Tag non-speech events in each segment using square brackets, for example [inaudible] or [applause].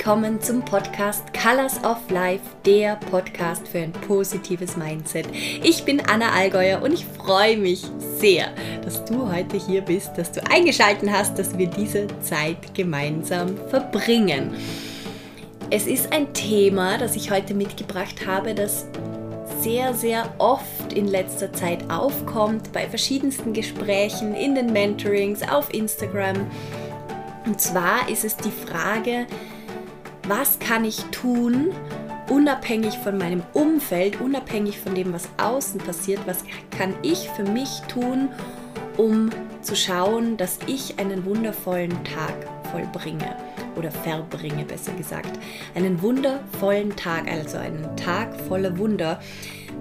willkommen zum Podcast Colors of Life, der Podcast für ein positives Mindset. Ich bin Anna Allgäuer und ich freue mich sehr, dass du heute hier bist, dass du eingeschaltet hast, dass wir diese Zeit gemeinsam verbringen. Es ist ein Thema, das ich heute mitgebracht habe, das sehr, sehr oft in letzter Zeit aufkommt bei verschiedensten Gesprächen, in den Mentorings, auf Instagram und zwar ist es die Frage, was kann ich tun, unabhängig von meinem Umfeld, unabhängig von dem, was außen passiert, was kann ich für mich tun, um zu schauen, dass ich einen wundervollen Tag vollbringe oder verbringe, besser gesagt. Einen wundervollen Tag, also einen Tag voller Wunder.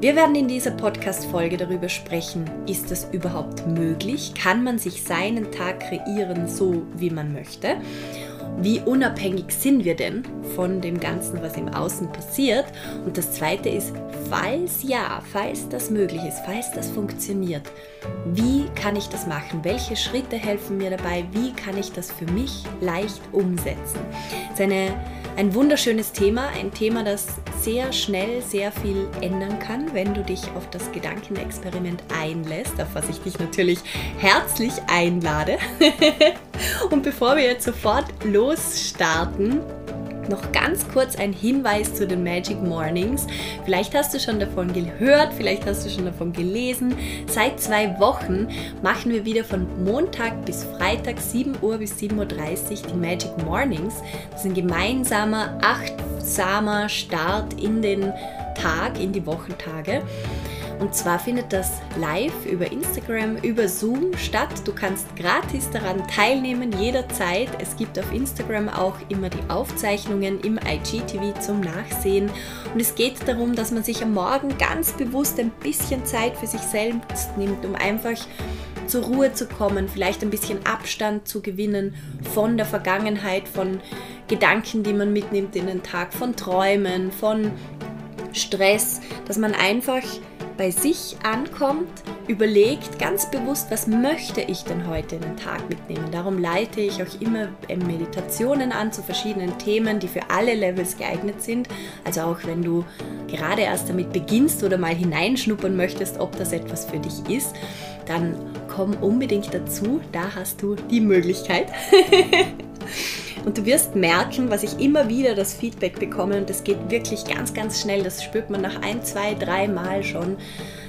Wir werden in dieser Podcast-Folge darüber sprechen, ist das überhaupt möglich? Kann man sich seinen Tag kreieren, so wie man möchte? Wie unabhängig sind wir denn von dem Ganzen, was im Außen passiert? Und das Zweite ist, falls ja, falls das möglich ist, falls das funktioniert, wie kann ich das machen? Welche Schritte helfen mir dabei? Wie kann ich das für mich leicht umsetzen? Das ein wunderschönes Thema, ein Thema, das sehr schnell sehr viel ändern kann, wenn du dich auf das Gedankenexperiment einlässt, auf was ich dich natürlich herzlich einlade. [laughs] Und bevor wir jetzt sofort losstarten, noch ganz kurz ein Hinweis zu den Magic Mornings. Vielleicht hast du schon davon gehört, vielleicht hast du schon davon gelesen. Seit zwei Wochen machen wir wieder von Montag bis Freitag 7 Uhr bis 7.30 Uhr die Magic Mornings. Das ist ein gemeinsamer, achtsamer Start in den Tag, in die Wochentage. Und zwar findet das live über Instagram, über Zoom statt. Du kannst gratis daran teilnehmen, jederzeit. Es gibt auf Instagram auch immer die Aufzeichnungen im IGTV zum Nachsehen. Und es geht darum, dass man sich am Morgen ganz bewusst ein bisschen Zeit für sich selbst nimmt, um einfach zur Ruhe zu kommen, vielleicht ein bisschen Abstand zu gewinnen von der Vergangenheit, von Gedanken, die man mitnimmt in den Tag, von Träumen, von Stress, dass man einfach bei sich ankommt, überlegt ganz bewusst, was möchte ich denn heute in den Tag mitnehmen. Darum leite ich auch immer Meditationen an zu verschiedenen Themen, die für alle Levels geeignet sind. Also auch wenn du gerade erst damit beginnst oder mal hineinschnuppern möchtest, ob das etwas für dich ist, dann komm unbedingt dazu. Da hast du die Möglichkeit. [laughs] Und du wirst merken, was ich immer wieder das Feedback bekomme, und das geht wirklich ganz, ganz schnell, das spürt man nach ein, zwei, drei Mal schon,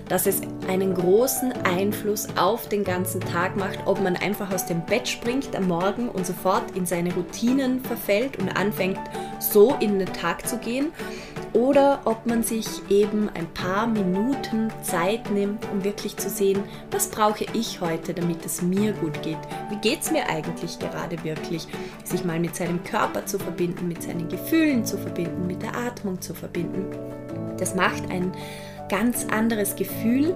dass es einen großen Einfluss auf den ganzen Tag macht, ob man einfach aus dem Bett springt am Morgen und sofort in seine Routinen verfällt und anfängt so in den Tag zu gehen oder ob man sich eben ein paar Minuten Zeit nimmt, um wirklich zu sehen, was brauche ich heute, damit es mir gut geht. Wie geht es mir eigentlich gerade wirklich? Sich mal mit seinem Körper zu verbinden, mit seinen Gefühlen zu verbinden, mit der Atmung zu verbinden. Das macht ein ganz anderes Gefühl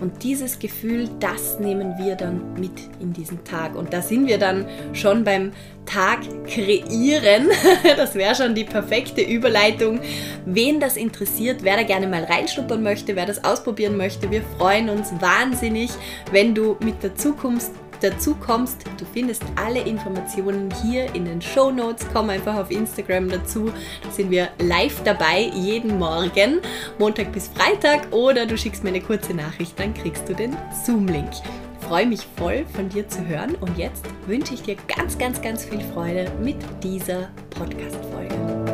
und dieses Gefühl, das nehmen wir dann mit in diesen Tag. Und da sind wir dann schon beim Tag kreieren. [laughs] Das wäre schon die perfekte Überleitung. Wen das interessiert, wer da gerne mal reinschnuppern möchte, wer das ausprobieren möchte, wir freuen uns wahnsinnig, wenn du mit der Zukunft dazu kommst. Du findest alle Informationen hier in den Show Notes. Komm einfach auf Instagram dazu. Da sind wir live dabei jeden Morgen, Montag bis Freitag. Oder du schickst mir eine kurze Nachricht, dann kriegst du den Zoom-Link. Freue mich voll von dir zu hören und jetzt wünsche ich dir ganz, ganz, ganz viel Freude mit dieser Podcast-Folge.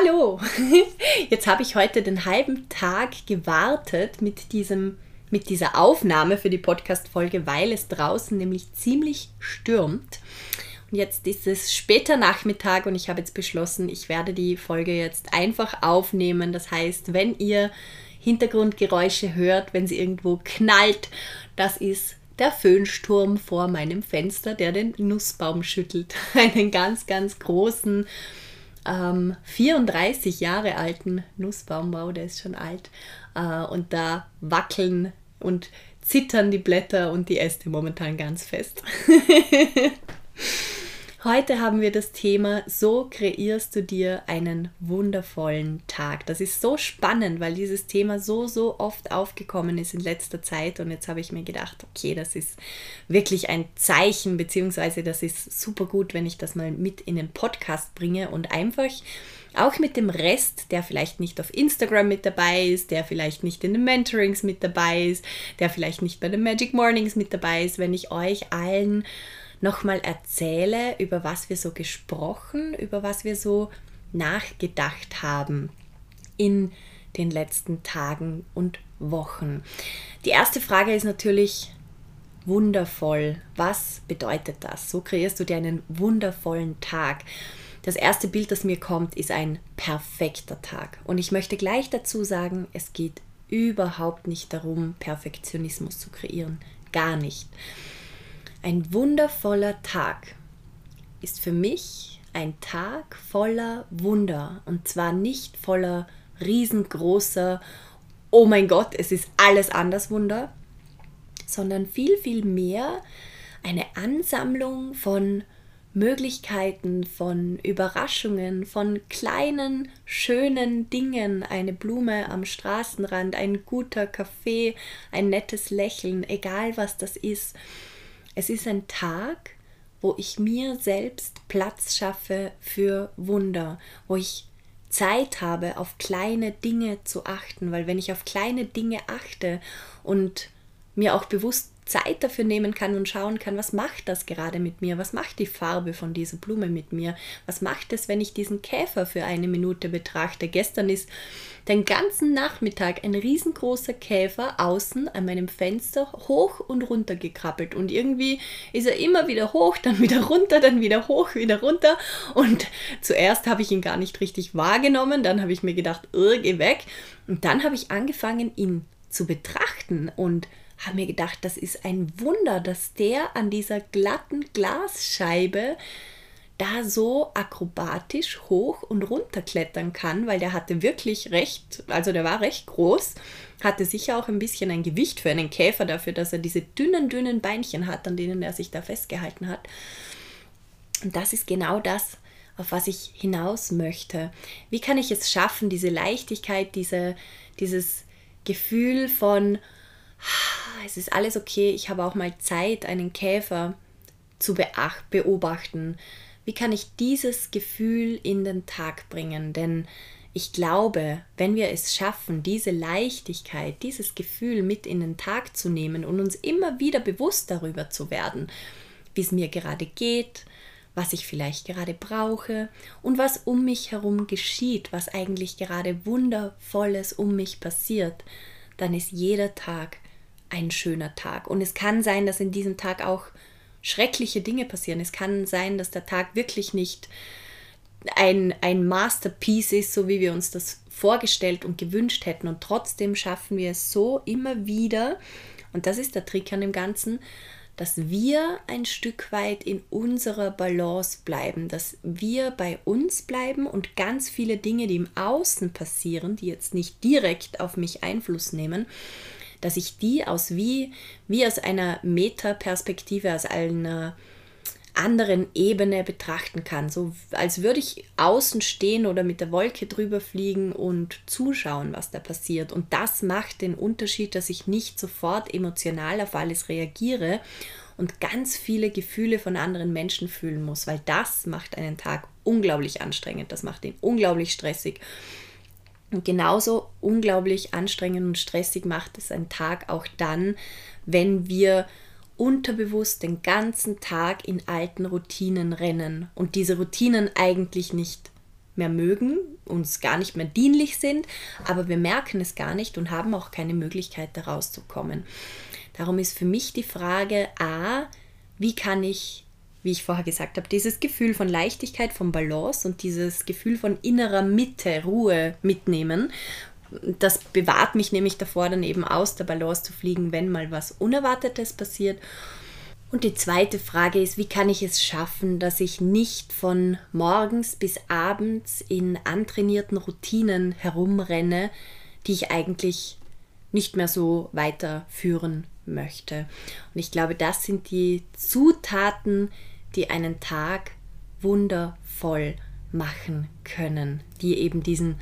Hallo! [laughs] Jetzt habe ich heute den halben Tag gewartet mit, diesem, mit dieser Aufnahme für die Podcast-Folge, weil es draußen nämlich ziemlich stürmt. Und jetzt ist es später Nachmittag und ich habe jetzt beschlossen, ich werde die Folge jetzt einfach aufnehmen. Das heißt, wenn ihr Hintergrundgeräusche hört, wenn sie irgendwo knallt, das ist der Föhnsturm vor meinem Fenster, der den Nussbaum schüttelt. [laughs] Einen ganz, ganz großen ähm, 34 Jahre alten Nussbaumbau, der ist schon alt. Äh, und da wackeln und zittern die Blätter und die Äste momentan ganz fest. [laughs] Heute haben wir das Thema, so kreierst du dir einen wundervollen Tag. Das ist so spannend, weil dieses Thema so, so oft aufgekommen ist in letzter Zeit. Und jetzt habe ich mir gedacht, okay, das ist wirklich ein Zeichen, beziehungsweise das ist super gut, wenn ich das mal mit in den Podcast bringe und einfach auch mit dem Rest, der vielleicht nicht auf Instagram mit dabei ist, der vielleicht nicht in den Mentorings mit dabei ist, der vielleicht nicht bei den Magic Mornings mit dabei ist, wenn ich euch allen nochmal erzähle, über was wir so gesprochen, über was wir so nachgedacht haben in den letzten Tagen und Wochen. Die erste Frage ist natürlich wundervoll. Was bedeutet das? So kreierst du dir einen wundervollen Tag. Das erste Bild, das mir kommt, ist ein perfekter Tag. Und ich möchte gleich dazu sagen, es geht überhaupt nicht darum, Perfektionismus zu kreieren. Gar nicht. Ein wundervoller Tag ist für mich ein Tag voller Wunder und zwar nicht voller riesengroßer, oh mein Gott, es ist alles anders Wunder, sondern viel, viel mehr eine Ansammlung von Möglichkeiten, von Überraschungen, von kleinen, schönen Dingen, eine Blume am Straßenrand, ein guter Kaffee, ein nettes Lächeln, egal was das ist. Es ist ein Tag, wo ich mir selbst Platz schaffe für Wunder, wo ich Zeit habe, auf kleine Dinge zu achten, weil wenn ich auf kleine Dinge achte und mir auch bewusst Zeit dafür nehmen kann und schauen kann, was macht das gerade mit mir? Was macht die Farbe von dieser Blume mit mir? Was macht es, wenn ich diesen Käfer für eine Minute betrachte? Gestern ist den ganzen Nachmittag ein riesengroßer Käfer außen an meinem Fenster hoch und runter gekrabbelt und irgendwie ist er immer wieder hoch, dann wieder runter, dann wieder hoch, wieder runter und zuerst habe ich ihn gar nicht richtig wahrgenommen, dann habe ich mir gedacht, geh weg und dann habe ich angefangen, ihn zu betrachten und habe mir gedacht, das ist ein Wunder, dass der an dieser glatten Glasscheibe da so akrobatisch hoch und runter klettern kann, weil der hatte wirklich recht, also der war recht groß, hatte sicher auch ein bisschen ein Gewicht für einen Käfer dafür, dass er diese dünnen, dünnen Beinchen hat, an denen er sich da festgehalten hat. Und das ist genau das, auf was ich hinaus möchte. Wie kann ich es schaffen, diese Leichtigkeit, diese, dieses Gefühl von, es ist alles okay, ich habe auch mal Zeit, einen Käfer zu beobachten. Wie kann ich dieses Gefühl in den Tag bringen? Denn ich glaube, wenn wir es schaffen, diese Leichtigkeit, dieses Gefühl mit in den Tag zu nehmen und uns immer wieder bewusst darüber zu werden, wie es mir gerade geht, was ich vielleicht gerade brauche und was um mich herum geschieht, was eigentlich gerade wundervolles um mich passiert, dann ist jeder Tag ein schöner Tag. Und es kann sein, dass in diesem Tag auch schreckliche Dinge passieren. Es kann sein, dass der Tag wirklich nicht ein, ein Masterpiece ist, so wie wir uns das vorgestellt und gewünscht hätten. Und trotzdem schaffen wir es so immer wieder, und das ist der Trick an dem Ganzen, dass wir ein Stück weit in unserer Balance bleiben, dass wir bei uns bleiben und ganz viele Dinge, die im Außen passieren, die jetzt nicht direkt auf mich Einfluss nehmen, dass ich die aus wie, wie aus einer Metaperspektive, aus einer anderen Ebene betrachten kann. So als würde ich außen stehen oder mit der Wolke drüber fliegen und zuschauen, was da passiert. Und das macht den Unterschied, dass ich nicht sofort emotional auf alles reagiere und ganz viele Gefühle von anderen Menschen fühlen muss, weil das macht einen Tag unglaublich anstrengend, das macht ihn unglaublich stressig. Und genauso unglaublich anstrengend und stressig macht es ein Tag auch dann, wenn wir unterbewusst den ganzen Tag in alten Routinen rennen und diese Routinen eigentlich nicht mehr mögen, uns gar nicht mehr dienlich sind, aber wir merken es gar nicht und haben auch keine Möglichkeit, da rauszukommen. Darum ist für mich die Frage, a, wie kann ich wie ich vorher gesagt habe, dieses Gefühl von Leichtigkeit, von Balance und dieses Gefühl von innerer Mitte, Ruhe mitnehmen. Das bewahrt mich nämlich davor, dann eben aus der Balance zu fliegen, wenn mal was Unerwartetes passiert. Und die zweite Frage ist, wie kann ich es schaffen, dass ich nicht von morgens bis abends in antrainierten Routinen herumrenne, die ich eigentlich nicht mehr so weiterführen möchte. Und ich glaube, das sind die Zutaten, die einen Tag wundervoll machen können, die eben diesen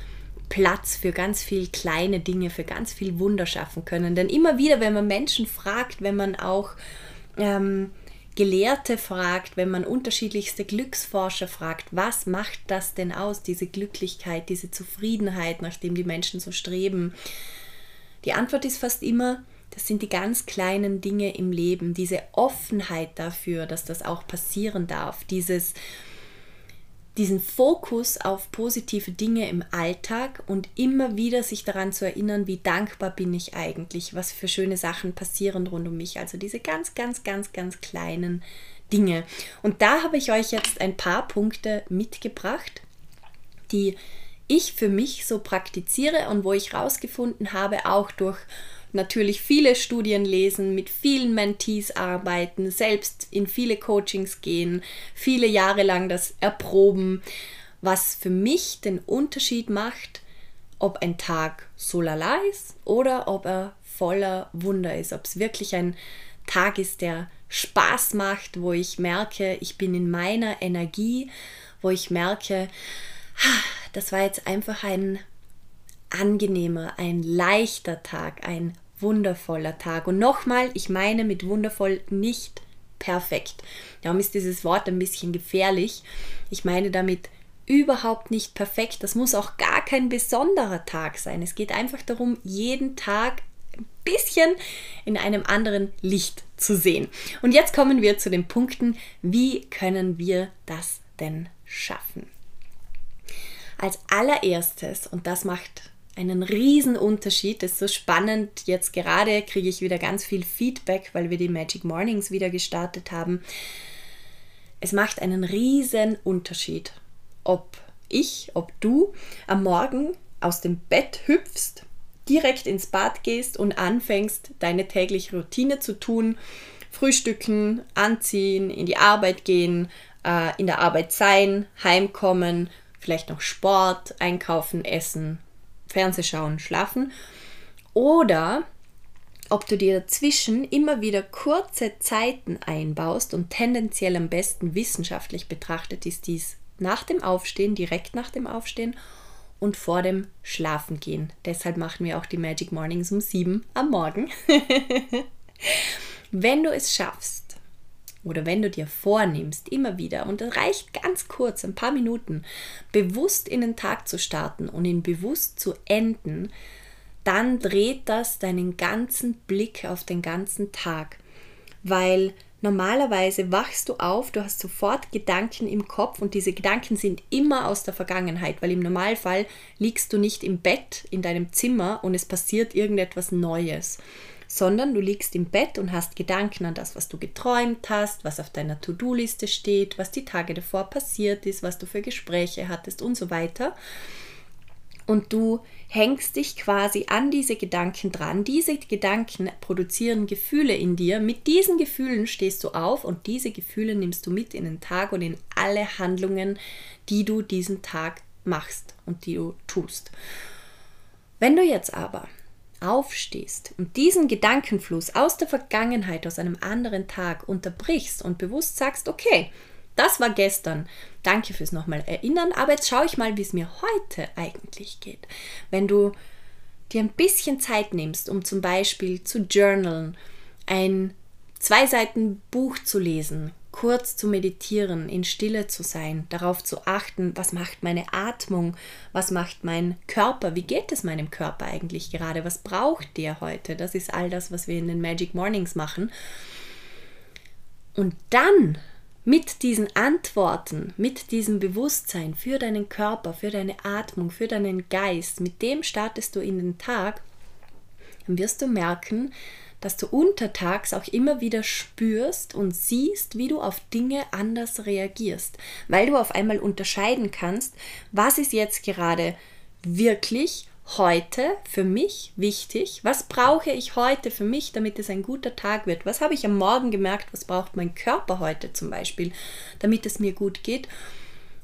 Platz für ganz viel kleine Dinge, für ganz viel Wunder schaffen können. Denn immer wieder, wenn man Menschen fragt, wenn man auch ähm, Gelehrte fragt, wenn man unterschiedlichste Glücksforscher fragt, was macht das denn aus, diese Glücklichkeit, diese Zufriedenheit, nachdem die Menschen so streben? Die Antwort ist fast immer, das sind die ganz kleinen Dinge im Leben, diese Offenheit dafür, dass das auch passieren darf, dieses diesen Fokus auf positive Dinge im Alltag und immer wieder sich daran zu erinnern, wie dankbar bin ich eigentlich, was für schöne Sachen passieren rund um mich. Also diese ganz, ganz, ganz, ganz kleinen Dinge. Und da habe ich euch jetzt ein paar Punkte mitgebracht, die ich für mich so praktiziere und wo ich herausgefunden habe, auch durch natürlich viele Studien lesen, mit vielen Mentees arbeiten, selbst in viele Coachings gehen, viele Jahre lang das erproben, was für mich den Unterschied macht, ob ein Tag so lala ist oder ob er voller Wunder ist, ob es wirklich ein Tag ist, der Spaß macht, wo ich merke, ich bin in meiner Energie, wo ich merke, das war jetzt einfach ein angenehmer, ein leichter Tag, ein wundervoller Tag. Und nochmal, ich meine mit wundervoll nicht perfekt. Darum ist dieses Wort ein bisschen gefährlich. Ich meine damit überhaupt nicht perfekt. Das muss auch gar kein besonderer Tag sein. Es geht einfach darum, jeden Tag ein bisschen in einem anderen Licht zu sehen. Und jetzt kommen wir zu den Punkten, wie können wir das denn schaffen? Als allererstes, und das macht einen riesen. Das ist so spannend. Jetzt gerade kriege ich wieder ganz viel Feedback, weil wir die Magic Mornings wieder gestartet haben. Es macht einen riesen Unterschied, ob ich, ob du am Morgen aus dem Bett hüpfst, direkt ins Bad gehst und anfängst, deine tägliche Routine zu tun. Frühstücken, anziehen, in die Arbeit gehen, äh, in der Arbeit sein, heimkommen, vielleicht noch Sport, einkaufen, essen, Fernsehschauen, schlafen. Oder ob du dir dazwischen immer wieder kurze Zeiten einbaust und tendenziell am besten wissenschaftlich betrachtet ist dies nach dem Aufstehen, direkt nach dem Aufstehen und vor dem Schlafengehen. Deshalb machen wir auch die Magic Mornings um 7 am Morgen. [laughs] Wenn du es schaffst, oder wenn du dir vornimmst, immer wieder, und es reicht ganz kurz, ein paar Minuten, bewusst in den Tag zu starten und ihn bewusst zu enden, dann dreht das deinen ganzen Blick auf den ganzen Tag. Weil normalerweise wachst du auf, du hast sofort Gedanken im Kopf und diese Gedanken sind immer aus der Vergangenheit, weil im Normalfall liegst du nicht im Bett in deinem Zimmer und es passiert irgendetwas Neues sondern du liegst im Bett und hast Gedanken an das, was du geträumt hast, was auf deiner To-Do-Liste steht, was die Tage davor passiert ist, was du für Gespräche hattest und so weiter. Und du hängst dich quasi an diese Gedanken dran. Diese Gedanken produzieren Gefühle in dir. Mit diesen Gefühlen stehst du auf und diese Gefühle nimmst du mit in den Tag und in alle Handlungen, die du diesen Tag machst und die du tust. Wenn du jetzt aber aufstehst und diesen Gedankenfluss aus der Vergangenheit, aus einem anderen Tag unterbrichst und bewusst sagst, okay, das war gestern, danke fürs nochmal erinnern, aber jetzt schaue ich mal, wie es mir heute eigentlich geht. Wenn du dir ein bisschen Zeit nimmst, um zum Beispiel zu journalen, ein zwei Seiten Buch zu lesen, kurz zu meditieren, in Stille zu sein, darauf zu achten, was macht meine Atmung, was macht mein Körper, wie geht es meinem Körper eigentlich gerade, was braucht der heute? Das ist all das, was wir in den Magic Mornings machen. Und dann mit diesen Antworten, mit diesem Bewusstsein für deinen Körper, für deine Atmung, für deinen Geist, mit dem startest du in den Tag, dann wirst du merken, dass du untertags auch immer wieder spürst und siehst, wie du auf Dinge anders reagierst, weil du auf einmal unterscheiden kannst, was ist jetzt gerade wirklich heute für mich wichtig? Was brauche ich heute für mich, damit es ein guter Tag wird? Was habe ich am Morgen gemerkt? Was braucht mein Körper heute zum Beispiel, damit es mir gut geht?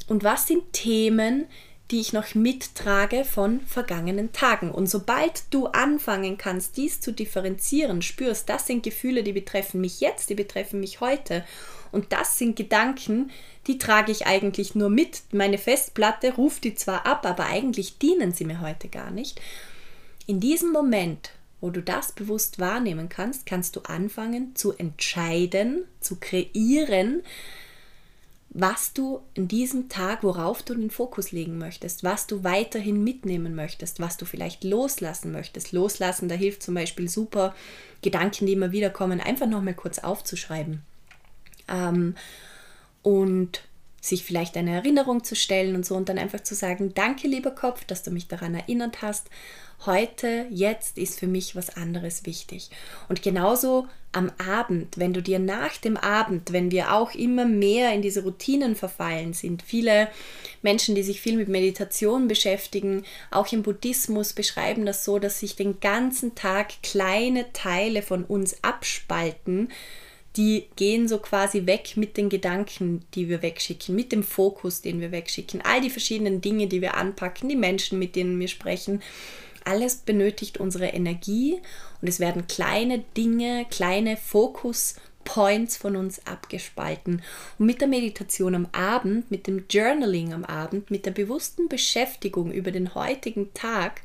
Und was sind Themen, die ich noch mittrage von vergangenen Tagen. Und sobald du anfangen kannst, dies zu differenzieren, spürst, das sind Gefühle, die betreffen mich jetzt, die betreffen mich heute. Und das sind Gedanken, die trage ich eigentlich nur mit. Meine Festplatte ruft die zwar ab, aber eigentlich dienen sie mir heute gar nicht. In diesem Moment, wo du das bewusst wahrnehmen kannst, kannst du anfangen zu entscheiden, zu kreieren, was du in diesem Tag, worauf du den Fokus legen möchtest, was du weiterhin mitnehmen möchtest, was du vielleicht loslassen möchtest. Loslassen, da hilft zum Beispiel super, Gedanken, die immer wieder kommen, einfach nochmal kurz aufzuschreiben. Ähm, und sich vielleicht eine Erinnerung zu stellen und so und dann einfach zu sagen, danke lieber Kopf, dass du mich daran erinnert hast heute, jetzt ist für mich was anderes wichtig. Und genauso am Abend, wenn du dir nach dem Abend, wenn wir auch immer mehr in diese Routinen verfallen sind, viele Menschen, die sich viel mit Meditation beschäftigen, auch im Buddhismus beschreiben das so, dass sich den ganzen Tag kleine Teile von uns abspalten, die gehen so quasi weg mit den Gedanken, die wir wegschicken, mit dem Fokus, den wir wegschicken, all die verschiedenen Dinge, die wir anpacken, die Menschen, mit denen wir sprechen alles benötigt unsere Energie und es werden kleine Dinge, kleine Fokus Points von uns abgespalten. Und mit der Meditation am Abend, mit dem Journaling am Abend, mit der bewussten Beschäftigung über den heutigen Tag,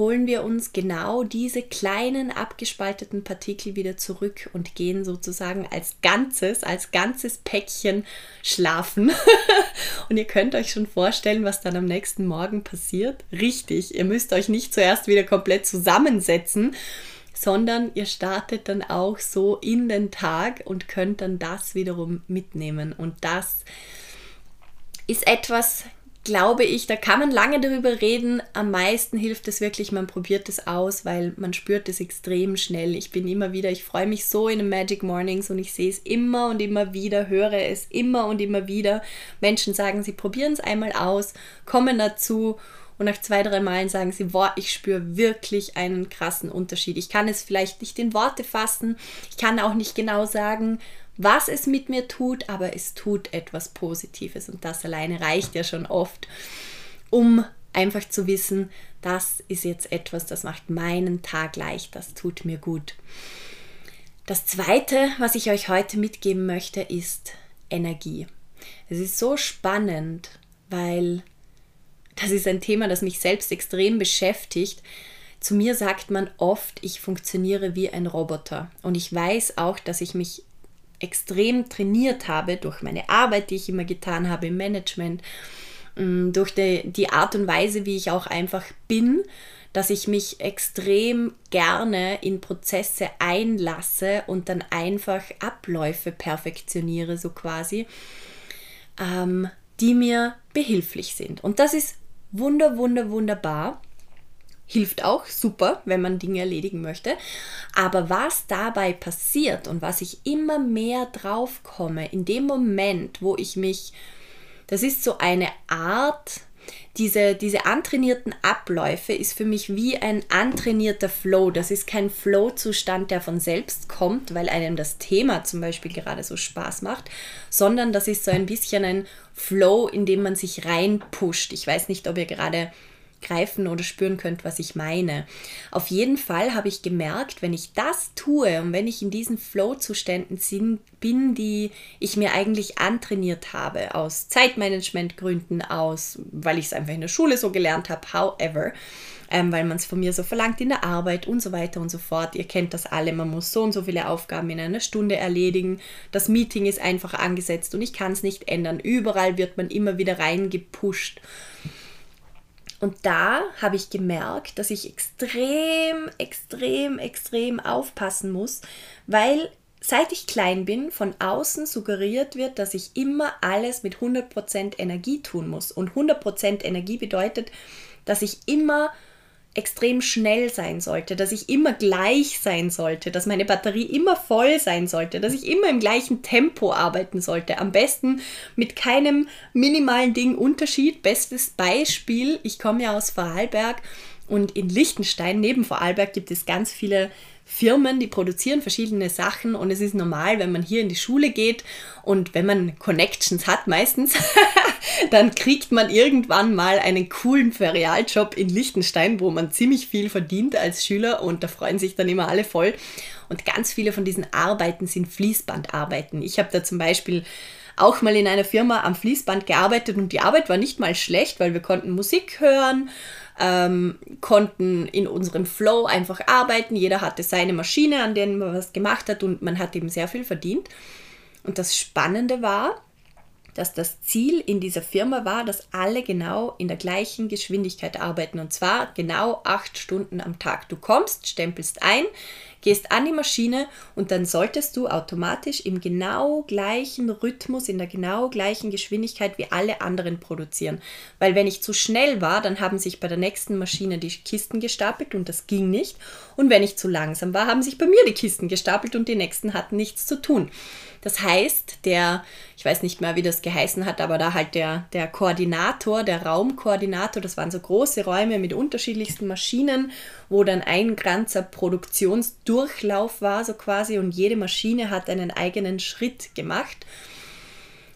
holen wir uns genau diese kleinen abgespalteten Partikel wieder zurück und gehen sozusagen als Ganzes, als ganzes Päckchen schlafen. [laughs] und ihr könnt euch schon vorstellen, was dann am nächsten Morgen passiert. Richtig, ihr müsst euch nicht zuerst wieder komplett zusammensetzen, sondern ihr startet dann auch so in den Tag und könnt dann das wiederum mitnehmen. Und das ist etwas glaube ich, da kann man lange darüber reden. Am meisten hilft es wirklich, man probiert es aus, weil man spürt es extrem schnell. Ich bin immer wieder, ich freue mich so in den Magic Mornings und ich sehe es immer und immer wieder, höre es immer und immer wieder. Menschen sagen, sie probieren es einmal aus, kommen dazu und nach zwei, drei Malen sagen sie, boah, ich spüre wirklich einen krassen Unterschied. Ich kann es vielleicht nicht in Worte fassen, ich kann auch nicht genau sagen, was es mit mir tut, aber es tut etwas Positives und das alleine reicht ja schon oft, um einfach zu wissen, das ist jetzt etwas, das macht meinen Tag leicht, das tut mir gut. Das Zweite, was ich euch heute mitgeben möchte, ist Energie. Es ist so spannend, weil das ist ein Thema, das mich selbst extrem beschäftigt. Zu mir sagt man oft, ich funktioniere wie ein Roboter. Und ich weiß auch, dass ich mich extrem trainiert habe durch meine Arbeit, die ich immer getan habe im Management, mm, durch die, die Art und Weise, wie ich auch einfach bin, dass ich mich extrem gerne in Prozesse einlasse und dann einfach Abläufe perfektioniere, so quasi, ähm, die mir behilflich sind. Und das ist wunder, wunder, wunderbar hilft auch super, wenn man Dinge erledigen möchte. Aber was dabei passiert und was ich immer mehr drauf komme, in dem Moment, wo ich mich, das ist so eine Art, diese, diese antrainierten Abläufe ist für mich wie ein antrainierter Flow. Das ist kein Flow-Zustand, der von selbst kommt, weil einem das Thema zum Beispiel gerade so Spaß macht, sondern das ist so ein bisschen ein Flow, in dem man sich reinpusht. Ich weiß nicht, ob ihr gerade greifen oder spüren könnt, was ich meine. Auf jeden Fall habe ich gemerkt, wenn ich das tue und wenn ich in diesen Flow-Zuständen bin, die ich mir eigentlich antrainiert habe, aus Zeitmanagementgründen, aus, weil ich es einfach in der Schule so gelernt habe, however, ähm, weil man es von mir so verlangt in der Arbeit und so weiter und so fort. Ihr kennt das alle, man muss so und so viele Aufgaben in einer Stunde erledigen. Das Meeting ist einfach angesetzt und ich kann es nicht ändern. Überall wird man immer wieder reingepusht. Und da habe ich gemerkt, dass ich extrem, extrem, extrem aufpassen muss, weil seit ich klein bin, von außen suggeriert wird, dass ich immer alles mit 100% Energie tun muss. Und 100% Energie bedeutet, dass ich immer extrem schnell sein sollte, dass ich immer gleich sein sollte, dass meine Batterie immer voll sein sollte, dass ich immer im gleichen Tempo arbeiten sollte. Am besten mit keinem minimalen Ding Unterschied. Bestes Beispiel, ich komme ja aus Vorarlberg und in Liechtenstein, neben Vorarlberg, gibt es ganz viele Firmen, die produzieren verschiedene Sachen und es ist normal, wenn man hier in die Schule geht und wenn man Connections hat meistens, [laughs] dann kriegt man irgendwann mal einen coolen Ferialjob in Liechtenstein, wo man ziemlich viel verdient als Schüler und da freuen sich dann immer alle voll. Und ganz viele von diesen Arbeiten sind Fließbandarbeiten. Ich habe da zum Beispiel auch mal in einer Firma am Fließband gearbeitet und die Arbeit war nicht mal schlecht, weil wir konnten Musik hören, ähm, konnten in unserem Flow einfach arbeiten. Jeder hatte seine Maschine, an der man was gemacht hat und man hat eben sehr viel verdient. Und das Spannende war, dass das Ziel in dieser Firma war, dass alle genau in der gleichen Geschwindigkeit arbeiten. Und zwar genau acht Stunden am Tag. Du kommst, stempelst ein, gehst an die Maschine und dann solltest du automatisch im genau gleichen Rhythmus, in der genau gleichen Geschwindigkeit wie alle anderen produzieren. Weil wenn ich zu schnell war, dann haben sich bei der nächsten Maschine die Kisten gestapelt und das ging nicht. Und wenn ich zu langsam war, haben sich bei mir die Kisten gestapelt und die nächsten hatten nichts zu tun. Das heißt, der, ich weiß nicht mehr, wie das geheißen hat, aber da halt der, der Koordinator, der Raumkoordinator, das waren so große Räume mit unterschiedlichsten Maschinen, wo dann ein ganzer Produktionsdurchlauf war, so quasi, und jede Maschine hat einen eigenen Schritt gemacht.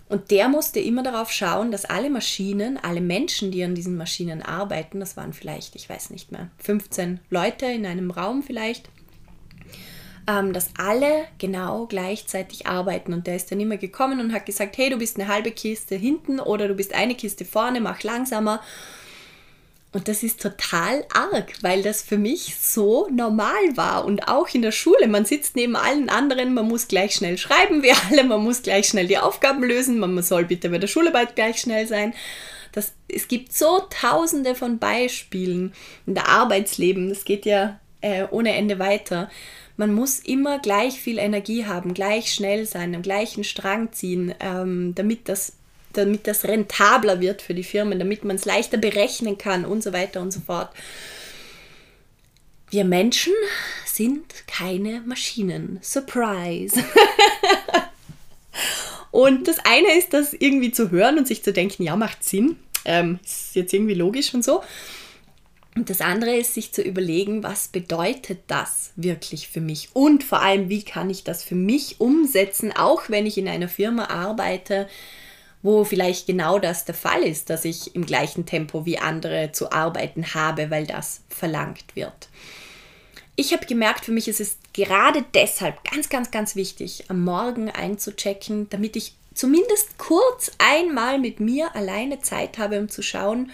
Und der musste immer darauf schauen, dass alle Maschinen, alle Menschen, die an diesen Maschinen arbeiten, das waren vielleicht, ich weiß nicht mehr, 15 Leute in einem Raum vielleicht, ähm, dass alle genau gleichzeitig arbeiten. Und der ist dann immer gekommen und hat gesagt, hey, du bist eine halbe Kiste hinten oder du bist eine Kiste vorne, mach langsamer. Und das ist total arg, weil das für mich so normal war. Und auch in der Schule, man sitzt neben allen anderen, man muss gleich schnell schreiben wie alle, man muss gleich schnell die Aufgaben lösen, man soll bitte bei der Schularbeit gleich schnell sein. Das, es gibt so tausende von Beispielen in der Arbeitsleben, das geht ja äh, ohne Ende weiter man muss immer gleich viel Energie haben, gleich schnell sein, am gleichen Strang ziehen, ähm, damit, das, damit das rentabler wird für die Firmen, damit man es leichter berechnen kann und so weiter und so fort. Wir Menschen sind keine Maschinen. Surprise! [laughs] und das eine ist, das irgendwie zu hören und sich zu denken, ja, macht Sinn. Ähm, ist jetzt irgendwie logisch und so. Und das andere ist, sich zu überlegen, was bedeutet das wirklich für mich? Und vor allem, wie kann ich das für mich umsetzen, auch wenn ich in einer Firma arbeite, wo vielleicht genau das der Fall ist, dass ich im gleichen Tempo wie andere zu arbeiten habe, weil das verlangt wird. Ich habe gemerkt, für mich ist es gerade deshalb ganz, ganz, ganz wichtig, am Morgen einzuchecken, damit ich zumindest kurz einmal mit mir alleine Zeit habe, um zu schauen,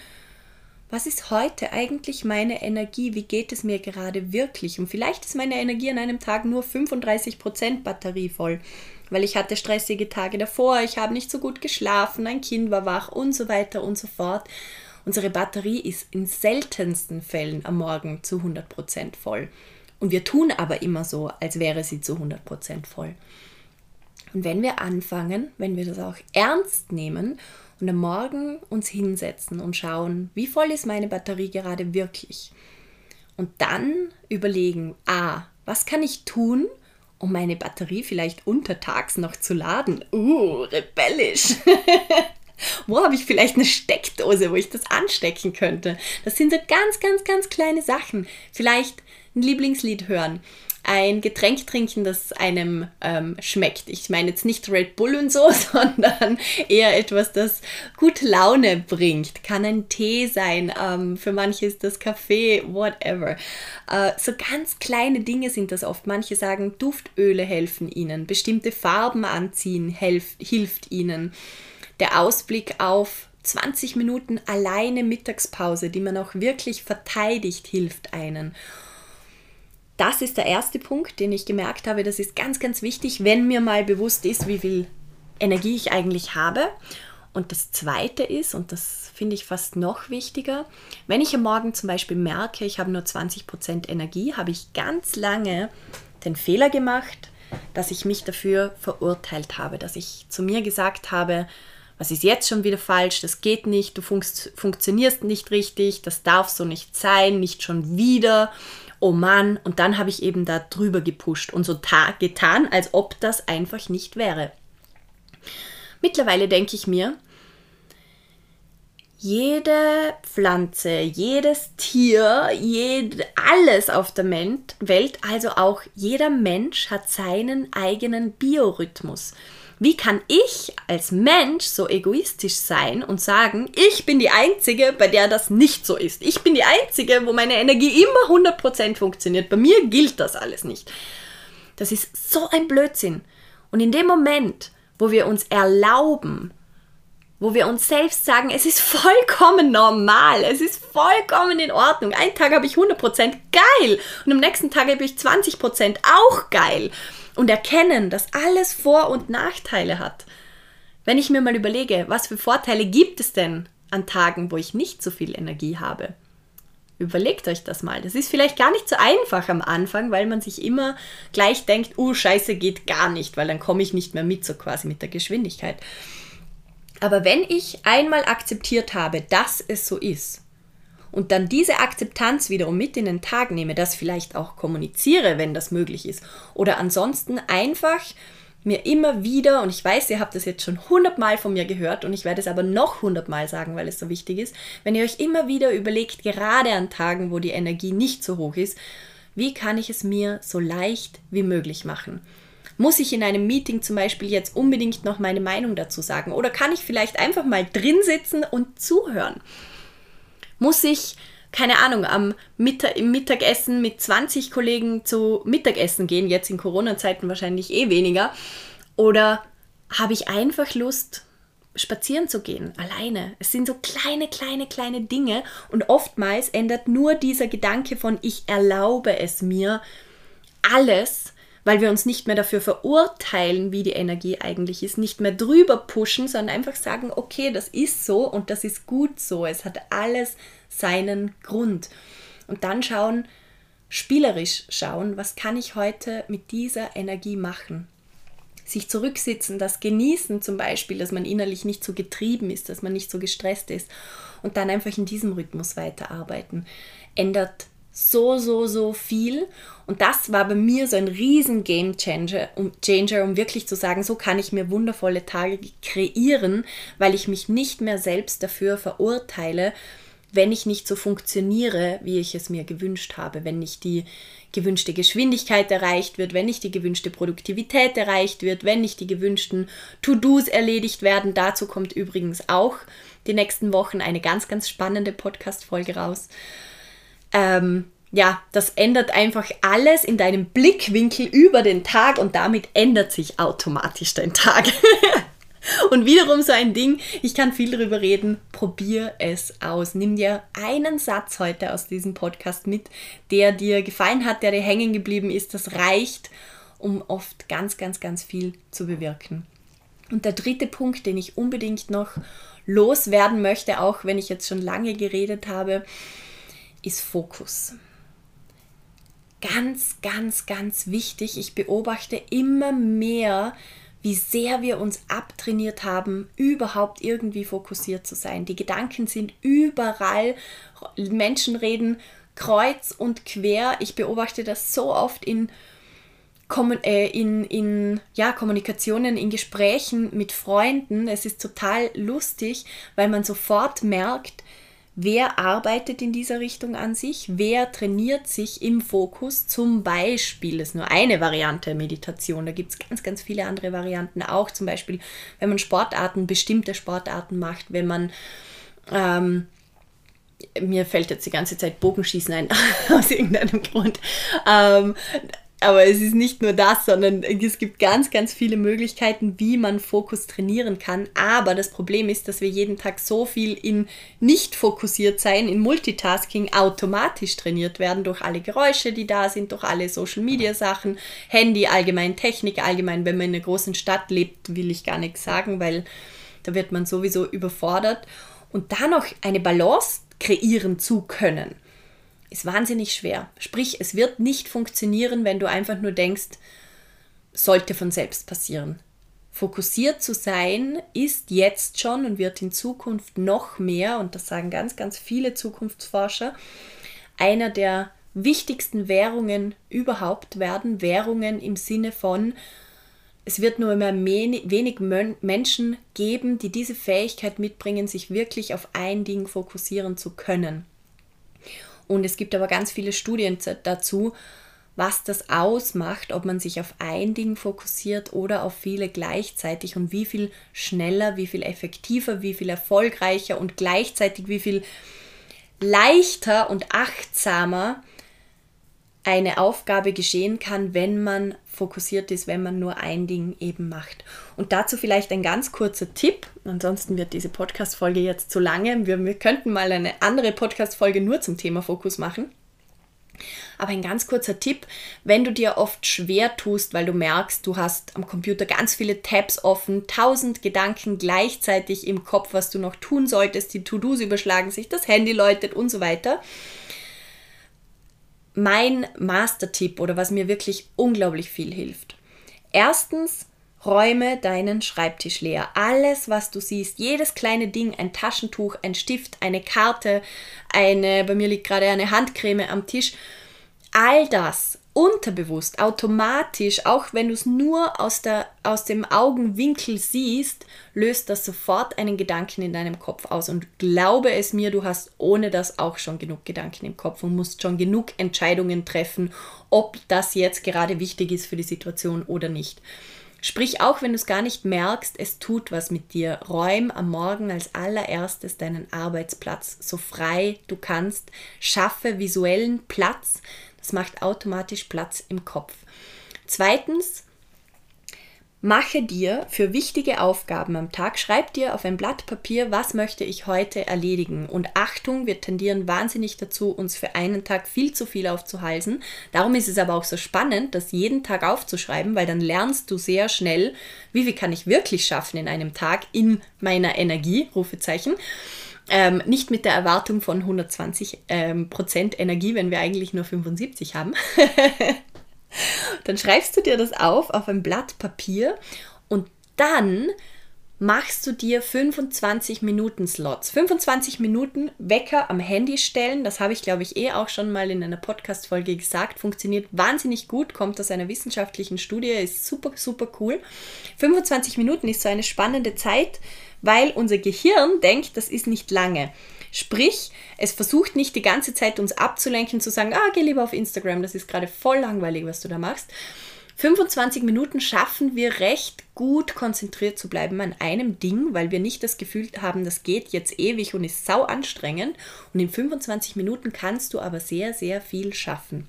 was ist heute eigentlich meine Energie? Wie geht es mir gerade wirklich? Und vielleicht ist meine Energie an einem Tag nur 35% Batterie voll, weil ich hatte stressige Tage davor, ich habe nicht so gut geschlafen, ein Kind war wach und so weiter und so fort. Unsere Batterie ist in seltensten Fällen am Morgen zu 100% voll. Und wir tun aber immer so, als wäre sie zu 100% voll. Und wenn wir anfangen, wenn wir das auch ernst nehmen und am Morgen uns hinsetzen und schauen, wie voll ist meine Batterie gerade wirklich. Und dann überlegen, ah, was kann ich tun, um meine Batterie vielleicht untertags noch zu laden? Uh, rebellisch. [laughs] wo habe ich vielleicht eine Steckdose, wo ich das anstecken könnte? Das sind so ganz, ganz, ganz kleine Sachen. Vielleicht ein Lieblingslied hören ein Getränk trinken, das einem ähm, schmeckt. Ich meine jetzt nicht Red Bull und so, [laughs] sondern eher etwas, das gute Laune bringt. Kann ein Tee sein, ähm, für manche ist das Kaffee, whatever. Äh, so ganz kleine Dinge sind das oft. Manche sagen, Duftöle helfen ihnen, bestimmte Farben anziehen helf, hilft ihnen. Der Ausblick auf 20 Minuten alleine Mittagspause, die man auch wirklich verteidigt, hilft einen das ist der erste Punkt, den ich gemerkt habe. Das ist ganz, ganz wichtig, wenn mir mal bewusst ist, wie viel Energie ich eigentlich habe. Und das zweite ist, und das finde ich fast noch wichtiger, wenn ich am Morgen zum Beispiel merke, ich habe nur 20% Energie, habe ich ganz lange den Fehler gemacht, dass ich mich dafür verurteilt habe, dass ich zu mir gesagt habe, was ist jetzt schon wieder falsch, das geht nicht, du funkt funktionierst nicht richtig, das darf so nicht sein, nicht schon wieder oh Mann, und dann habe ich eben da drüber gepusht und so getan, als ob das einfach nicht wäre. Mittlerweile denke ich mir, jede Pflanze, jedes Tier, jed, alles auf der Welt, also auch jeder Mensch hat seinen eigenen Biorhythmus. Wie kann ich als Mensch so egoistisch sein und sagen, ich bin die Einzige, bei der das nicht so ist. Ich bin die Einzige, wo meine Energie immer 100% funktioniert. Bei mir gilt das alles nicht. Das ist so ein Blödsinn. Und in dem Moment, wo wir uns erlauben, wo wir uns selbst sagen, es ist vollkommen normal, es ist vollkommen in Ordnung. Einen Tag habe ich 100% geil und am nächsten Tag habe ich 20% auch geil. Und erkennen, dass alles Vor- und Nachteile hat. Wenn ich mir mal überlege, was für Vorteile gibt es denn an Tagen, wo ich nicht so viel Energie habe? Überlegt euch das mal. Das ist vielleicht gar nicht so einfach am Anfang, weil man sich immer gleich denkt, oh, scheiße, geht gar nicht, weil dann komme ich nicht mehr mit, so quasi mit der Geschwindigkeit. Aber wenn ich einmal akzeptiert habe, dass es so ist, und dann diese Akzeptanz wiederum mit in den Tag nehme, das vielleicht auch kommuniziere, wenn das möglich ist, oder ansonsten einfach mir immer wieder, und ich weiß, ihr habt das jetzt schon hundertmal von mir gehört und ich werde es aber noch hundertmal sagen, weil es so wichtig ist, wenn ihr euch immer wieder überlegt, gerade an Tagen, wo die Energie nicht so hoch ist, wie kann ich es mir so leicht wie möglich machen? Muss ich in einem Meeting zum Beispiel jetzt unbedingt noch meine Meinung dazu sagen? Oder kann ich vielleicht einfach mal drin sitzen und zuhören? Muss ich, keine Ahnung, am Mittag, im Mittagessen mit 20 Kollegen zu Mittagessen gehen, jetzt in Corona-Zeiten wahrscheinlich eh weniger? Oder habe ich einfach Lust, spazieren zu gehen, alleine. Es sind so kleine, kleine, kleine Dinge und oftmals ändert nur dieser Gedanke von ich erlaube es mir alles, weil wir uns nicht mehr dafür verurteilen, wie die Energie eigentlich ist, nicht mehr drüber pushen, sondern einfach sagen, okay, das ist so und das ist gut so. Es hat alles seinen Grund. Und dann schauen, spielerisch schauen, was kann ich heute mit dieser Energie machen? Sich zurücksitzen, das genießen zum Beispiel, dass man innerlich nicht so getrieben ist, dass man nicht so gestresst ist und dann einfach in diesem Rhythmus weiterarbeiten, ändert so, so, so viel. Und das war bei mir so ein riesen Game Changer, um, Changer, um wirklich zu sagen, so kann ich mir wundervolle Tage kreieren, weil ich mich nicht mehr selbst dafür verurteile, wenn ich nicht so funktioniere, wie ich es mir gewünscht habe, wenn nicht die gewünschte Geschwindigkeit erreicht wird, wenn nicht die gewünschte Produktivität erreicht wird, wenn nicht die gewünschten To-Dos erledigt werden. Dazu kommt übrigens auch die nächsten Wochen eine ganz, ganz spannende Podcast-Folge raus ähm, ja, das ändert einfach alles in deinem Blickwinkel über den Tag und damit ändert sich automatisch dein Tag. [laughs] und wiederum so ein Ding, ich kann viel darüber reden, probier es aus. Nimm dir einen Satz heute aus diesem Podcast mit, der dir gefallen hat, der dir hängen geblieben ist. Das reicht, um oft ganz, ganz, ganz viel zu bewirken. Und der dritte Punkt, den ich unbedingt noch loswerden möchte, auch wenn ich jetzt schon lange geredet habe, ist Fokus. Ganz, ganz, ganz wichtig. Ich beobachte immer mehr, wie sehr wir uns abtrainiert haben, überhaupt irgendwie fokussiert zu sein. Die Gedanken sind überall. Menschen reden kreuz und quer. Ich beobachte das so oft in, äh, in, in ja, Kommunikationen, in Gesprächen mit Freunden. Es ist total lustig, weil man sofort merkt, Wer arbeitet in dieser Richtung an sich? Wer trainiert sich im Fokus? Zum Beispiel, das ist nur eine Variante Meditation, da gibt es ganz, ganz viele andere Varianten auch. Zum Beispiel, wenn man Sportarten, bestimmte Sportarten macht, wenn man ähm, mir fällt jetzt die ganze Zeit Bogenschießen ein, [laughs] aus irgendeinem Grund. Ähm, aber es ist nicht nur das, sondern es gibt ganz, ganz viele Möglichkeiten, wie man Fokus trainieren kann. Aber das Problem ist, dass wir jeden Tag so viel in nicht fokussiert sein, in Multitasking automatisch trainiert werden durch alle Geräusche, die da sind, durch alle Social Media Sachen, Handy, allgemein Technik, allgemein, wenn man in einer großen Stadt lebt, will ich gar nichts sagen, weil da wird man sowieso überfordert. Und da noch eine Balance kreieren zu können ist wahnsinnig schwer. Sprich, es wird nicht funktionieren, wenn du einfach nur denkst, sollte von selbst passieren. Fokussiert zu sein ist jetzt schon und wird in Zukunft noch mehr, und das sagen ganz, ganz viele Zukunftsforscher, einer der wichtigsten Währungen überhaupt werden. Währungen im Sinne von, es wird nur immer wenig Menschen geben, die diese Fähigkeit mitbringen, sich wirklich auf ein Ding fokussieren zu können. Und es gibt aber ganz viele Studien dazu, was das ausmacht, ob man sich auf ein Ding fokussiert oder auf viele gleichzeitig und wie viel schneller, wie viel effektiver, wie viel erfolgreicher und gleichzeitig wie viel leichter und achtsamer eine Aufgabe geschehen kann, wenn man fokussiert ist, wenn man nur ein Ding eben macht. Und dazu vielleicht ein ganz kurzer Tipp. Ansonsten wird diese Podcast-Folge jetzt zu lange. Wir, wir könnten mal eine andere Podcast-Folge nur zum Thema Fokus machen. Aber ein ganz kurzer Tipp, wenn du dir oft schwer tust, weil du merkst, du hast am Computer ganz viele Tabs offen, tausend Gedanken gleichzeitig im Kopf, was du noch tun solltest, die To-Dos überschlagen sich, das Handy läutet und so weiter mein Master-Tipp oder was mir wirklich unglaublich viel hilft. Erstens, räume deinen Schreibtisch leer. Alles, was du siehst, jedes kleine Ding, ein Taschentuch, ein Stift, eine Karte, eine, bei mir liegt gerade eine Handcreme am Tisch, all das unterbewusst, automatisch, auch wenn du es nur aus, der, aus dem Augenwinkel siehst, löst das sofort einen Gedanken in deinem Kopf aus. Und glaube es mir, du hast ohne das auch schon genug Gedanken im Kopf und musst schon genug Entscheidungen treffen, ob das jetzt gerade wichtig ist für die Situation oder nicht. Sprich, auch wenn du es gar nicht merkst, es tut was mit dir. Räum am Morgen als allererstes deinen Arbeitsplatz so frei du kannst. Schaffe visuellen Platz, das macht automatisch Platz im Kopf. Zweitens, mache dir für wichtige Aufgaben am Tag, schreib dir auf ein Blatt Papier, was möchte ich heute erledigen. Und Achtung, wir tendieren wahnsinnig dazu, uns für einen Tag viel zu viel aufzuhalsen. Darum ist es aber auch so spannend, das jeden Tag aufzuschreiben, weil dann lernst du sehr schnell, wie viel kann ich wirklich schaffen in einem Tag in meiner Energie, Rufezeichen. Ähm, nicht mit der Erwartung von 120 ähm, Prozent Energie, wenn wir eigentlich nur 75 haben. [laughs] dann schreibst du dir das auf auf ein Blatt Papier und dann machst du dir 25 Minuten Slots. 25 Minuten Wecker am Handy stellen, das habe ich glaube ich eh auch schon mal in einer Podcast Folge gesagt, funktioniert wahnsinnig gut, kommt aus einer wissenschaftlichen Studie, ist super super cool. 25 Minuten ist so eine spannende Zeit, weil unser Gehirn denkt, das ist nicht lange. Sprich, es versucht nicht die ganze Zeit uns abzulenken, zu sagen, ah, geh lieber auf Instagram, das ist gerade voll langweilig, was du da machst, 25 Minuten schaffen wir recht gut konzentriert zu bleiben an einem Ding, weil wir nicht das Gefühl haben, das geht jetzt ewig und ist sau anstrengend. Und in 25 Minuten kannst du aber sehr, sehr viel schaffen.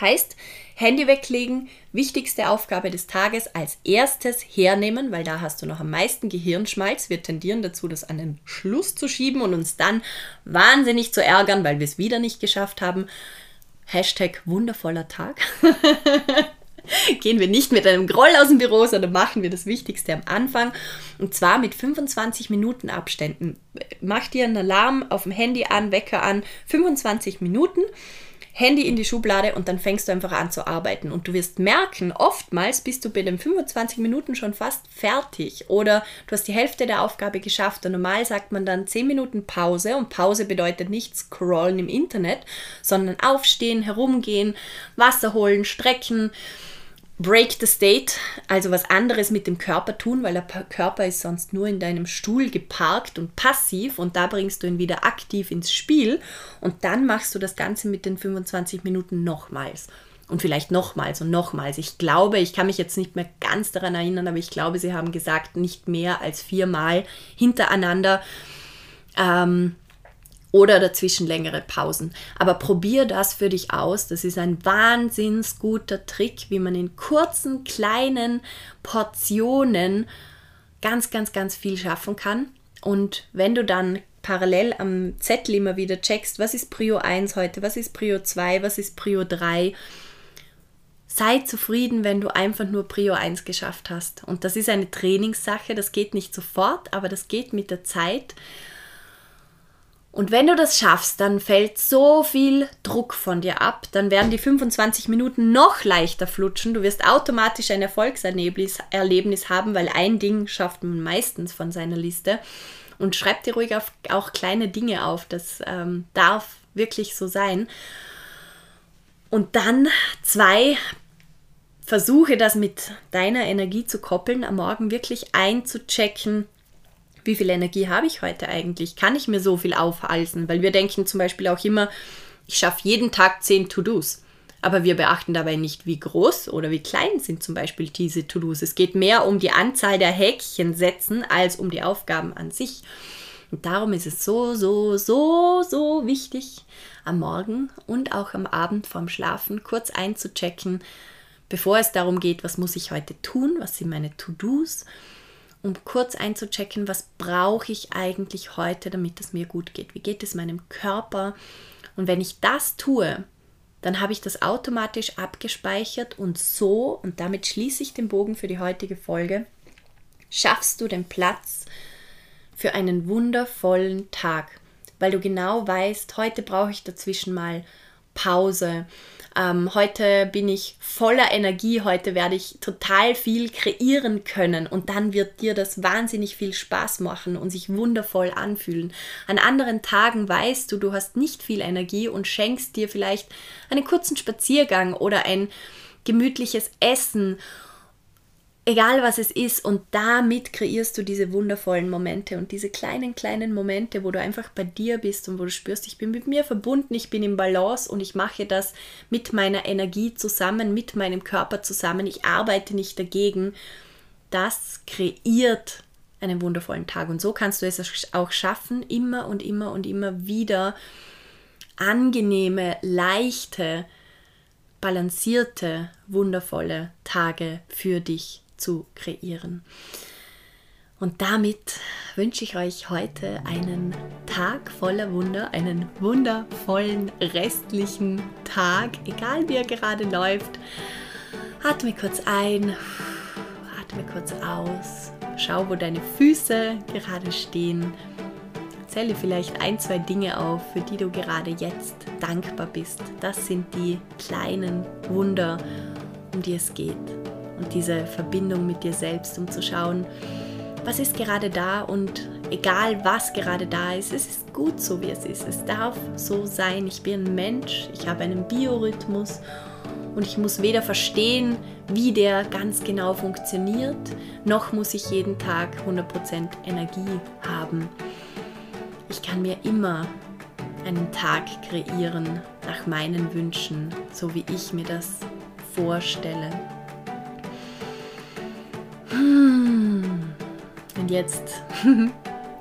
Heißt, Handy weglegen, wichtigste Aufgabe des Tages als erstes hernehmen, weil da hast du noch am meisten Gehirnschmalz. Wir tendieren dazu, das an den Schluss zu schieben und uns dann wahnsinnig zu ärgern, weil wir es wieder nicht geschafft haben. Hashtag wundervoller Tag. [laughs] [laughs] gehen wir nicht mit einem Groll aus dem Büro, sondern machen wir das Wichtigste am Anfang. Und zwar mit 25 Minuten Abständen. Mach dir einen Alarm auf dem Handy an, Wecker an, 25 Minuten. Handy in die Schublade und dann fängst du einfach an zu arbeiten. Und du wirst merken, oftmals bist du bei den 25 Minuten schon fast fertig oder du hast die Hälfte der Aufgabe geschafft. Und normal sagt man dann 10 Minuten Pause und Pause bedeutet nicht scrollen im Internet, sondern aufstehen, herumgehen, Wasser holen, strecken Break the State, also was anderes mit dem Körper tun, weil der Körper ist sonst nur in deinem Stuhl geparkt und passiv und da bringst du ihn wieder aktiv ins Spiel und dann machst du das Ganze mit den 25 Minuten nochmals und vielleicht nochmals und nochmals. Ich glaube, ich kann mich jetzt nicht mehr ganz daran erinnern, aber ich glaube, sie haben gesagt, nicht mehr als viermal hintereinander. Ähm, oder dazwischen längere Pausen. Aber probier das für dich aus. Das ist ein wahnsinns guter Trick, wie man in kurzen, kleinen Portionen ganz, ganz, ganz viel schaffen kann. Und wenn du dann parallel am Zettel immer wieder checkst, was ist Prio 1 heute, was ist Prio 2, was ist Prio 3, sei zufrieden, wenn du einfach nur Prio 1 geschafft hast. Und das ist eine Trainingssache, das geht nicht sofort, aber das geht mit der Zeit. Und wenn du das schaffst, dann fällt so viel Druck von dir ab, dann werden die 25 Minuten noch leichter flutschen. Du wirst automatisch ein Erfolgserlebnis Erlebnis haben, weil ein Ding schafft man meistens von seiner Liste. Und schreib dir ruhig auch kleine Dinge auf. Das ähm, darf wirklich so sein. Und dann zwei, versuche das mit deiner Energie zu koppeln, am Morgen wirklich einzuchecken, wie viel Energie habe ich heute eigentlich? Kann ich mir so viel aufhalsen? Weil wir denken zum Beispiel auch immer, ich schaffe jeden Tag zehn To-Dos. Aber wir beachten dabei nicht, wie groß oder wie klein sind zum Beispiel diese To-Dos. Es geht mehr um die Anzahl der Häkchen setzen als um die Aufgaben an sich. Und darum ist es so, so, so, so wichtig, am Morgen und auch am Abend vorm Schlafen kurz einzuchecken, bevor es darum geht, was muss ich heute tun, was sind meine To-Dos, um kurz einzuchecken, was brauche ich eigentlich heute, damit es mir gut geht, wie geht es meinem Körper. Und wenn ich das tue, dann habe ich das automatisch abgespeichert und so, und damit schließe ich den Bogen für die heutige Folge, schaffst du den Platz für einen wundervollen Tag, weil du genau weißt, heute brauche ich dazwischen mal Pause. Ähm, heute bin ich voller Energie, heute werde ich total viel kreieren können und dann wird dir das wahnsinnig viel Spaß machen und sich wundervoll anfühlen. An anderen Tagen weißt du, du hast nicht viel Energie und schenkst dir vielleicht einen kurzen Spaziergang oder ein gemütliches Essen egal was es ist, und damit kreierst du diese wundervollen Momente und diese kleinen, kleinen Momente, wo du einfach bei dir bist und wo du spürst, ich bin mit mir verbunden, ich bin im Balance und ich mache das mit meiner Energie zusammen, mit meinem Körper zusammen, ich arbeite nicht dagegen. Das kreiert einen wundervollen Tag und so kannst du es auch schaffen, immer und immer und immer wieder angenehme, leichte, balancierte, wundervolle Tage für dich zu kreieren. Und damit wünsche ich euch heute einen Tag voller Wunder, einen wundervollen restlichen Tag, egal wie er gerade läuft. Atme kurz ein, atme kurz aus, schau, wo deine Füße gerade stehen. Zähle vielleicht ein, zwei Dinge auf, für die du gerade jetzt dankbar bist. Das sind die kleinen Wunder, um die es geht und diese Verbindung mit dir selbst, um zu schauen, was ist gerade da und egal was gerade da ist, es ist gut so, wie es ist. Es darf so sein. Ich bin ein Mensch, ich habe einen Biorhythmus und ich muss weder verstehen, wie der ganz genau funktioniert, noch muss ich jeden Tag 100% Energie haben. Ich kann mir immer einen Tag kreieren nach meinen Wünschen, so wie ich mir das vorstelle. Jetzt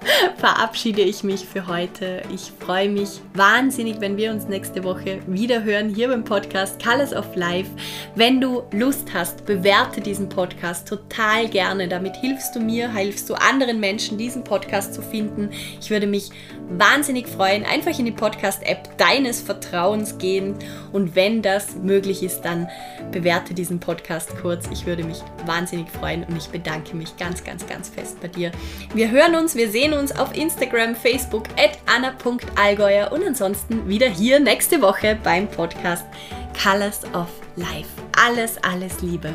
[laughs] verabschiede ich mich für heute. Ich freue mich wahnsinnig, wenn wir uns nächste Woche wieder hören hier beim Podcast Colors of Life. Wenn du Lust hast, bewerte diesen Podcast total gerne. Damit hilfst du mir, hilfst du anderen Menschen, diesen Podcast zu finden. Ich würde mich wahnsinnig freuen. Einfach in die Podcast-App deines Vertrauens gehen und wenn das möglich ist, dann bewerte diesen Podcast kurz. Ich würde mich wahnsinnig freuen und ich bedanke mich ganz, ganz, ganz fest bei dir. Wir hören uns, wir sehen uns auf Instagram, Facebook at anna.allgäuer und ansonsten wieder hier nächste Woche beim Podcast Colors of Life. Alles, alles Liebe.